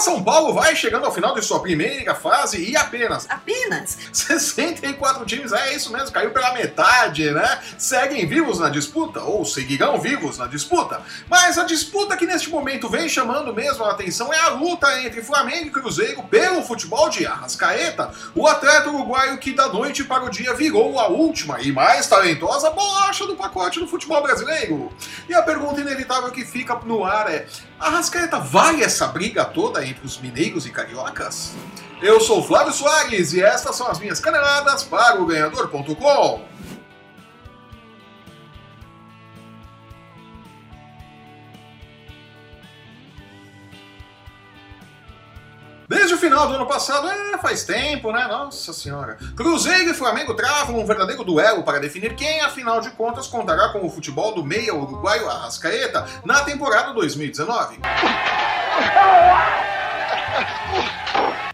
São Paulo vai chegando ao final de sua primeira fase e apenas Apenas? 64 times, é isso mesmo, caiu pela metade, né? Seguem vivos na disputa, ou seguirão vivos na disputa. Mas a disputa que neste momento vem chamando mesmo a atenção é a luta entre Flamengo e Cruzeiro pelo futebol de Arrascaeta, o atleta uruguaio que da noite para o dia virou a última e mais talentosa bolacha do pacote do futebol brasileiro. E a pergunta inevitável que fica no ar é: Arrascaeta vai essa briga toda entre os mineiros e cariocas? Eu sou Flávio Soares e estas são as minhas caneladas para o ganhador.com. Desde o final do ano passado, é, faz tempo, né? Nossa senhora. Cruzeiro e Flamengo travam um verdadeiro duelo para definir quem, afinal de contas, contará com o futebol do meia uruguaio Arrascaeta na temporada 2019.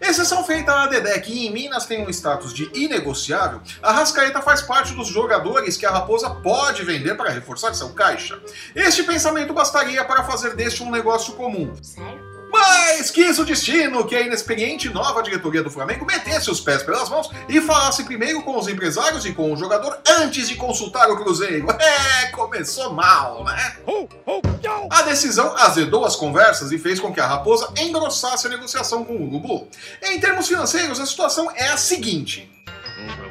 Exceção feita a Dedé, que em Minas tem um status de inegociável, a Rascaeta faz parte dos jogadores que a Raposa pode vender para reforçar seu caixa. Este pensamento bastaria para fazer deste um negócio comum. Sério? Mas quis o destino que a inexperiente nova diretoria do Flamengo metesse os pés pelas mãos e falasse primeiro com os empresários e com o jogador antes de consultar o Cruzeiro. É, começou mal, né? A decisão azedou as conversas e fez com que a Raposa engrossasse a negociação com o Urubu. Em termos financeiros, a situação é a seguinte.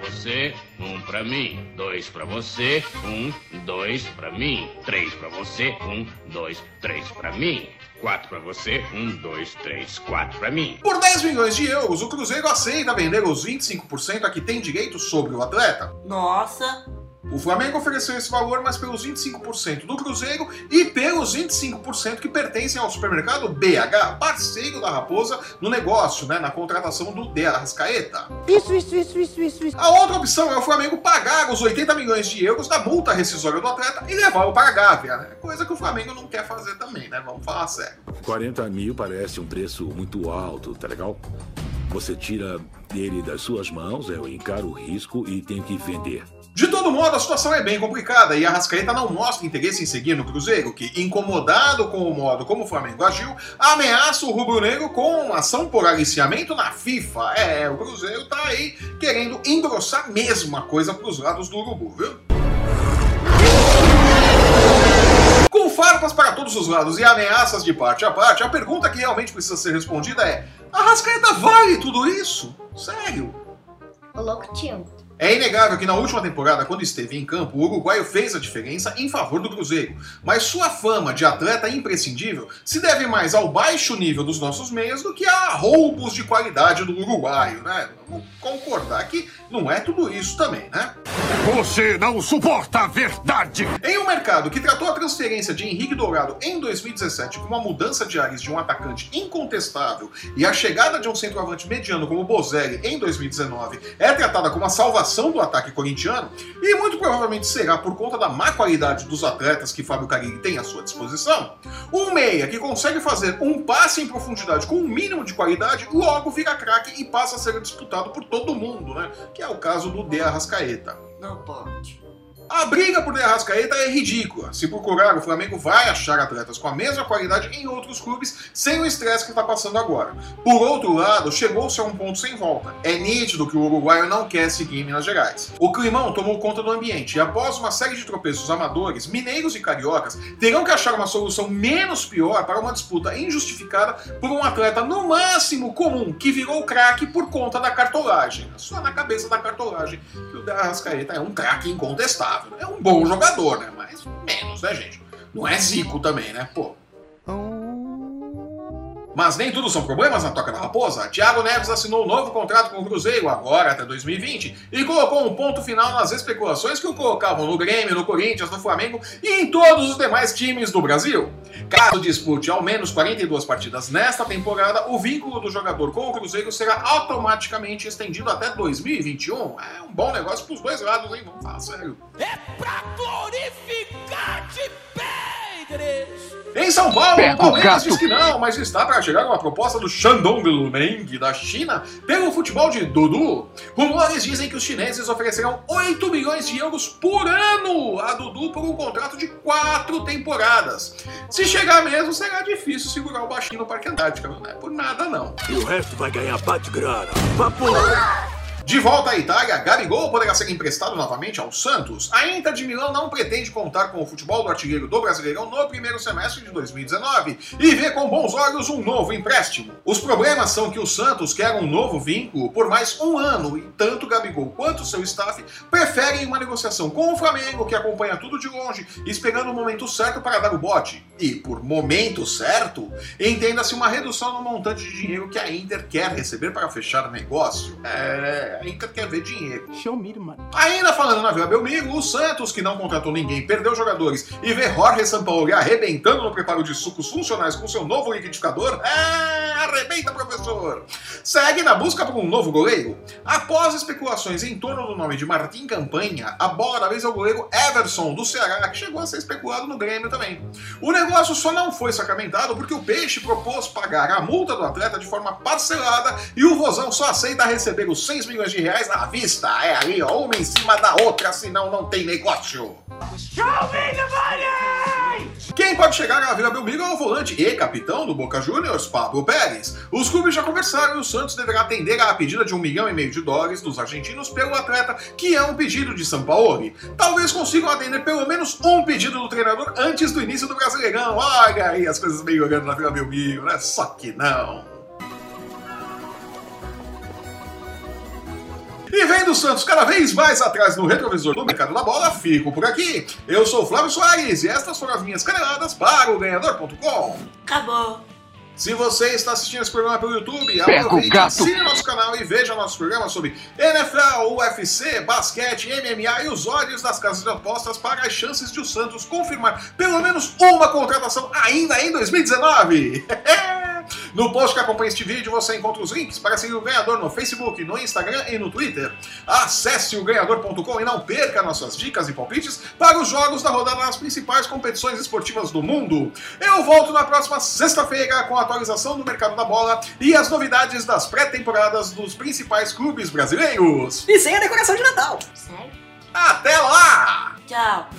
Um pra você, um pra mim. Dois pra você, um, dois pra mim. Três pra você, um, dois, três pra mim. Quatro pra você, um, dois, três, quatro pra mim. Por 10 milhões de euros, o Cruzeiro aceita vender os 25% a que tem direito sobre o atleta. Nossa. O Flamengo ofereceu esse valor, mas pelos 25% do Cruzeiro e pelos 25% que pertencem ao supermercado BH, parceiro da Raposa no negócio, né, na contratação do De Arrascaeta. Isso, isso, isso, isso, isso, isso. A outra opção é o Flamengo pagar os 80 milhões de euros da multa rescisória do atleta e levá-lo para a Gávea, né? Coisa que o Flamengo não quer fazer também, né? Vamos falar sério. 40 mil parece um preço muito alto, tá legal? Você tira ele das suas mãos, eu encaro o risco e tenho que vender. De todo modo, a situação é bem complicada e a Rascaeta não mostra interesse em seguir no Cruzeiro, que, incomodado com o modo como o Flamengo agiu, ameaça o rubro-negro com ação por aliciamento na FIFA. É, o Cruzeiro tá aí querendo engrossar mesmo a coisa pros lados do Urubu, viu? Com farpas para todos os lados e ameaças de parte a parte, a pergunta que realmente precisa ser respondida é: a Rascaeta vale tudo isso? Sério? O louco tio. É inegável que na última temporada, quando esteve em campo, o uruguaio fez a diferença em favor do Cruzeiro. Mas sua fama de atleta imprescindível se deve mais ao baixo nível dos nossos meios do que a roubos de qualidade do uruguaio, né? Vamos concordar que não é tudo isso também, né? Você não suporta a verdade! Em um mercado que tratou a transferência de Henrique Dourado em 2017 como uma mudança de ares de um atacante incontestável e a chegada de um centroavante mediano como Bozelli em 2019 é tratada como a salvação do ataque corintiano, e muito provavelmente será por conta da má qualidade dos atletas que Fábio Carilli tem à sua disposição, um meia que consegue fazer um passe em profundidade com um mínimo de qualidade logo vira craque e passa a ser disputado por todo mundo, né? Que é o caso do De Arrascaeta. Não pode. A briga por De Arrascaeta é ridícula. Se procurar, o Flamengo vai achar atletas com a mesma qualidade em outros clubes sem o estresse que está passando agora. Por outro lado, chegou-se a um ponto sem volta. É nítido que o uruguaio não quer seguir em Minas Gerais. O climão tomou conta do ambiente e após uma série de tropeços amadores, mineiros e cariocas terão que achar uma solução menos pior para uma disputa injustificada por um atleta no máximo comum que virou craque por conta da cartolagem. Só na cabeça da cartolagem que o De Arrascaeta é um craque incontestável. É um bom jogador, né? Mas menos, né, gente? Não é Zico também, né? Pô. Mas nem tudo são problemas na Toca da Raposa. Thiago Neves assinou um novo contrato com o Cruzeiro, agora até 2020, e colocou um ponto final nas especulações que o colocavam no Grêmio, no Corinthians, no Flamengo e em todos os demais times do Brasil. Caso dispute ao menos 42 partidas nesta temporada, o vínculo do jogador com o Cruzeiro será automaticamente estendido até 2021. É um bom negócio pros dois lados, hein? Vamos falar sério. É pra glorificar de! Em São Paulo, Pega o Palmeiras diz que não, mas está para chegar uma proposta do Shandong Luneng da China pelo futebol de Dudu. Rumores dizem que os chineses oferecerão 8 milhões de euros por ano a Dudu por um contrato de quatro temporadas. Se chegar mesmo, será difícil segurar o baixinho no Parque Antártica, não é por nada não. E o resto vai ganhar bate-grana. Papo! De volta à Itália, Gabigol poderá ser emprestado novamente ao Santos. A Inter de Milão não pretende contar com o futebol do artilheiro do Brasileirão no primeiro semestre de 2019 e vê com bons olhos um novo empréstimo. Os problemas são que o Santos quer um novo vínculo por mais um ano e tanto Gabigol quanto seu staff preferem uma negociação com o Flamengo, que acompanha tudo de longe, esperando o momento certo para dar o bote. E por momento certo, entenda-se uma redução no montante de dinheiro que a Inter quer receber para fechar o negócio. É, a Inter quer ver dinheiro. Show me, mano. Ainda falando na Vila Belmiro, o Santos, que não contratou ninguém, perdeu jogadores e vê Jorge Sampaoli arrebentando no preparo de sucos funcionais com seu novo liquidificador. É, arrebenta, professor! Segue na busca por um novo goleiro. Após especulações em torno do nome de Martim Campanha, a bola da vez é o goleiro Everson, do Ceará, que chegou a ser especulado no Grêmio também. O negócio só não foi sacramentado porque o Peixe propôs pagar a multa do atleta de forma parcelada e o Vozão só aceita receber os 6 milhões de reais à vista. É ali, ó, uma em cima da outra, senão não tem negócio. Quem pode chegar à Vila Belmiro é o volante e capitão do Boca Juniors, Pablo Pérez. Os clubes já conversaram e o Santos deverá atender à pedida de um milhão e meio de dólares dos argentinos pelo atleta, que é um pedido de Sampaoli. Talvez consigam atender pelo menos um pedido do treinador antes do início do Brasileirão. Olha aí as coisas melhorando na Vila Belmiro, né? Só que não. E vendo o Santos cada vez mais atrás no retrovisor do mercado da bola, fico por aqui. Eu sou o Flávio Soares e estas foram as minhas caneladas para o Ganhador.com. Acabou. Se você está assistindo esse programa pelo YouTube, aproveite, assine nosso canal e veja nossos programas sobre NFL, UFC, basquete, MMA e os olhos das casas de apostas para as chances de o Santos confirmar pelo menos uma contratação ainda em 2019. No post que acompanha este vídeo você encontra os links para seguir o ganhador no Facebook, no Instagram e no Twitter. Acesse o ganhador.com e não perca nossas dicas e palpites para os jogos da rodada nas principais competições esportivas do mundo. Eu volto na próxima sexta-feira com a atualização do mercado da bola e as novidades das pré-temporadas dos principais clubes brasileiros. E sem a decoração de Natal. Sério? Até lá! Tchau.